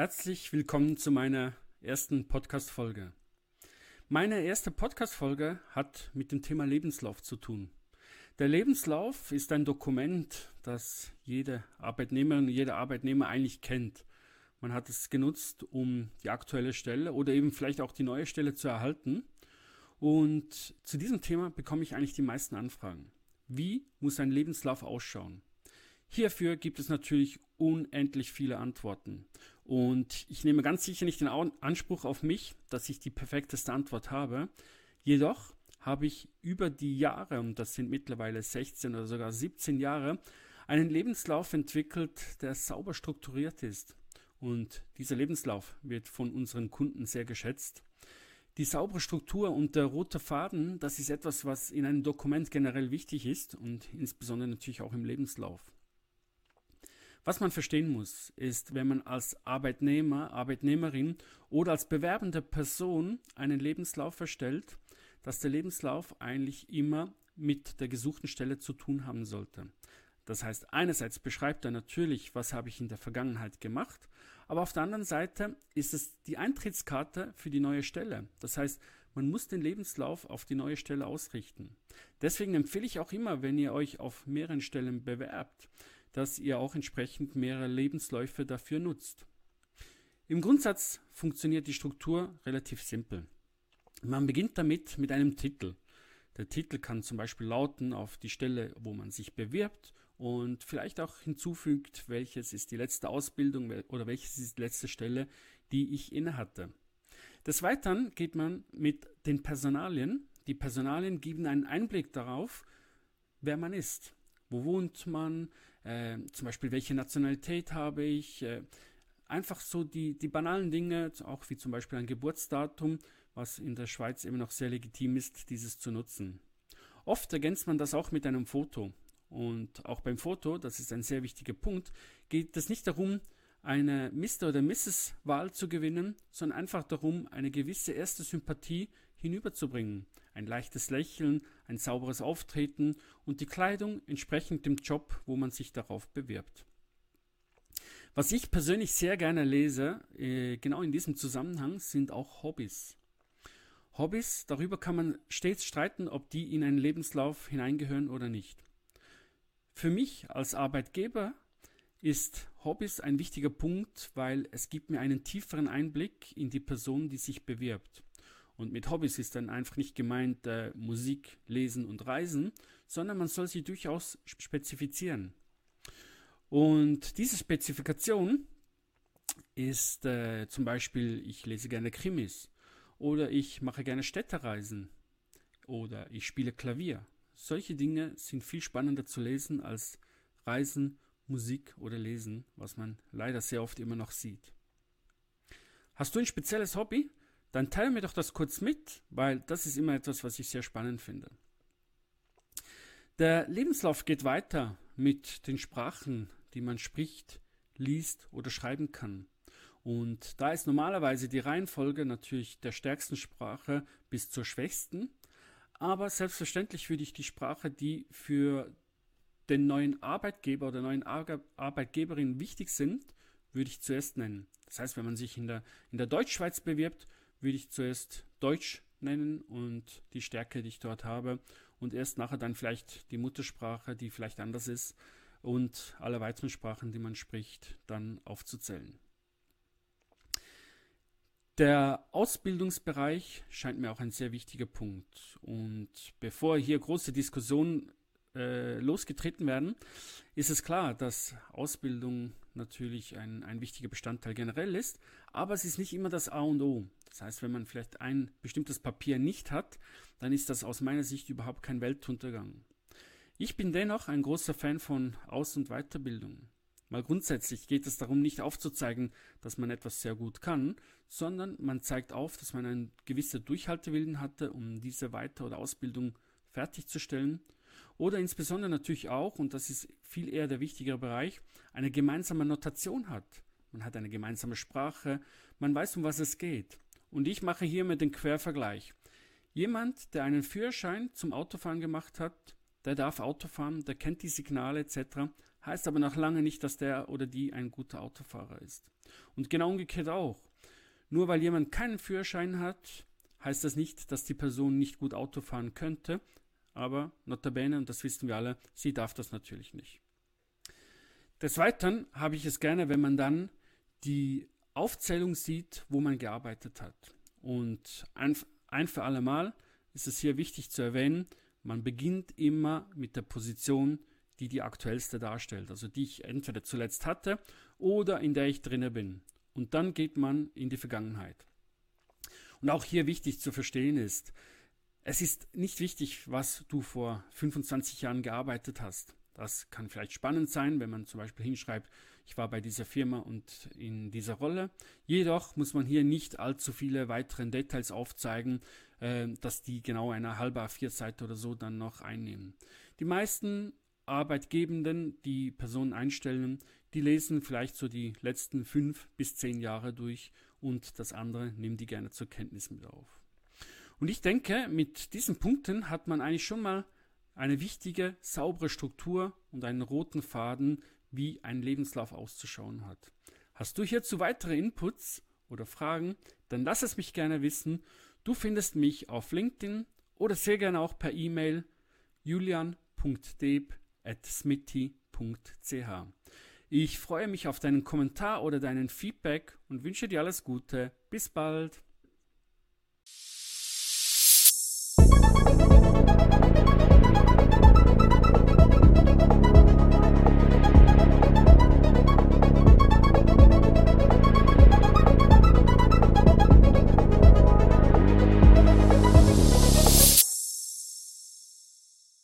Herzlich willkommen zu meiner ersten Podcast-Folge. Meine erste Podcast-Folge hat mit dem Thema Lebenslauf zu tun. Der Lebenslauf ist ein Dokument, das jede Arbeitnehmerin, jeder Arbeitnehmer eigentlich kennt. Man hat es genutzt, um die aktuelle Stelle oder eben vielleicht auch die neue Stelle zu erhalten. Und zu diesem Thema bekomme ich eigentlich die meisten Anfragen. Wie muss ein Lebenslauf ausschauen? Hierfür gibt es natürlich unendlich viele Antworten. Und ich nehme ganz sicher nicht den Anspruch auf mich, dass ich die perfekteste Antwort habe. Jedoch habe ich über die Jahre, und das sind mittlerweile 16 oder sogar 17 Jahre, einen Lebenslauf entwickelt, der sauber strukturiert ist. Und dieser Lebenslauf wird von unseren Kunden sehr geschätzt. Die saubere Struktur und der rote Faden, das ist etwas, was in einem Dokument generell wichtig ist und insbesondere natürlich auch im Lebenslauf. Was man verstehen muss, ist, wenn man als Arbeitnehmer, Arbeitnehmerin oder als bewerbende Person einen Lebenslauf erstellt, dass der Lebenslauf eigentlich immer mit der gesuchten Stelle zu tun haben sollte. Das heißt, einerseits beschreibt er natürlich, was habe ich in der Vergangenheit gemacht, aber auf der anderen Seite ist es die Eintrittskarte für die neue Stelle. Das heißt, man muss den Lebenslauf auf die neue Stelle ausrichten. Deswegen empfehle ich auch immer, wenn ihr euch auf mehreren Stellen bewerbt, dass ihr auch entsprechend mehrere Lebensläufe dafür nutzt. Im Grundsatz funktioniert die Struktur relativ simpel. Man beginnt damit mit einem Titel. Der Titel kann zum Beispiel lauten auf die Stelle, wo man sich bewirbt und vielleicht auch hinzufügt, welches ist die letzte Ausbildung oder welches ist die letzte Stelle, die ich innehatte. Des Weiteren geht man mit den Personalien. Die Personalien geben einen Einblick darauf, wer man ist. Wo wohnt man? Äh, zum Beispiel, welche Nationalität habe ich? Äh, einfach so die, die banalen Dinge, auch wie zum Beispiel ein Geburtsdatum, was in der Schweiz immer noch sehr legitim ist, dieses zu nutzen. Oft ergänzt man das auch mit einem Foto. Und auch beim Foto, das ist ein sehr wichtiger Punkt, geht es nicht darum, eine Mr. oder Mrs. Wahl zu gewinnen, sondern einfach darum, eine gewisse erste Sympathie hinüberzubringen. Ein leichtes Lächeln, ein sauberes Auftreten und die Kleidung entsprechend dem Job, wo man sich darauf bewirbt. Was ich persönlich sehr gerne lese, äh, genau in diesem Zusammenhang, sind auch Hobbys. Hobbys, darüber kann man stets streiten, ob die in einen Lebenslauf hineingehören oder nicht. Für mich als Arbeitgeber ist Hobbys ein wichtiger Punkt, weil es gibt mir einen tieferen Einblick in die Person, die sich bewirbt. Und mit Hobbys ist dann einfach nicht gemeint äh, Musik, Lesen und Reisen, sondern man soll sie durchaus spezifizieren. Und diese Spezifikation ist äh, zum Beispiel, ich lese gerne Krimis oder ich mache gerne Städtereisen oder ich spiele Klavier. Solche Dinge sind viel spannender zu lesen als Reisen, Musik oder Lesen, was man leider sehr oft immer noch sieht. Hast du ein spezielles Hobby? Dann teile mir doch das kurz mit, weil das ist immer etwas, was ich sehr spannend finde. Der Lebenslauf geht weiter mit den Sprachen, die man spricht, liest oder schreiben kann. Und da ist normalerweise die Reihenfolge natürlich der stärksten Sprache bis zur schwächsten. Aber selbstverständlich würde ich die Sprache, die für den neuen Arbeitgeber oder neuen Arbeitgeberin wichtig sind, würde ich zuerst nennen. Das heißt, wenn man sich in der, in der Deutschschweiz bewirbt, würde ich zuerst Deutsch nennen und die Stärke, die ich dort habe und erst nachher dann vielleicht die Muttersprache, die vielleicht anders ist und alle weiteren Sprachen, die man spricht, dann aufzuzählen. Der Ausbildungsbereich scheint mir auch ein sehr wichtiger Punkt. Und bevor hier große Diskussionen äh, losgetreten werden, ist es klar, dass Ausbildung natürlich ein, ein wichtiger Bestandteil generell ist, aber es ist nicht immer das A und O. Das heißt, wenn man vielleicht ein bestimmtes Papier nicht hat, dann ist das aus meiner Sicht überhaupt kein Weltuntergang. Ich bin dennoch ein großer Fan von Aus- und Weiterbildung. Mal grundsätzlich geht es darum, nicht aufzuzeigen, dass man etwas sehr gut kann, sondern man zeigt auf, dass man einen gewissen Durchhaltewillen hatte, um diese Weiter- oder Ausbildung fertigzustellen. Oder insbesondere natürlich auch, und das ist viel eher der wichtigere Bereich, eine gemeinsame Notation hat. Man hat eine gemeinsame Sprache, man weiß, um was es geht. Und ich mache hiermit den Quervergleich. Jemand, der einen Führerschein zum Autofahren gemacht hat, der darf Auto fahren, der kennt die Signale etc., heißt aber noch lange nicht, dass der oder die ein guter Autofahrer ist. Und genau umgekehrt auch. Nur weil jemand keinen Führerschein hat, heißt das nicht, dass die Person nicht gut Auto fahren könnte, aber notabene, und das wissen wir alle, sie darf das natürlich nicht. Des Weiteren habe ich es gerne, wenn man dann die Aufzählung sieht, wo man gearbeitet hat. Und ein, ein für alle Mal ist es hier wichtig zu erwähnen, man beginnt immer mit der Position, die die aktuellste darstellt, also die ich entweder zuletzt hatte oder in der ich drinne bin. Und dann geht man in die Vergangenheit. Und auch hier wichtig zu verstehen ist, es ist nicht wichtig, was du vor 25 Jahren gearbeitet hast. Das kann vielleicht spannend sein, wenn man zum Beispiel hinschreibt, ich war bei dieser Firma und in dieser Rolle. Jedoch muss man hier nicht allzu viele weitere Details aufzeigen, äh, dass die genau eine halbe A4-Seite oder so dann noch einnehmen. Die meisten Arbeitgebenden, die Personen einstellen, die lesen vielleicht so die letzten fünf bis zehn Jahre durch und das andere nehmen die gerne zur Kenntnis mit auf. Und ich denke, mit diesen Punkten hat man eigentlich schon mal eine wichtige, saubere Struktur und einen roten Faden, wie ein Lebenslauf auszuschauen hat. Hast du hierzu weitere Inputs oder Fragen, dann lass es mich gerne wissen. Du findest mich auf LinkedIn oder sehr gerne auch per E-Mail julian.deb.smitty.ch. Ich freue mich auf deinen Kommentar oder deinen Feedback und wünsche dir alles Gute. Bis bald.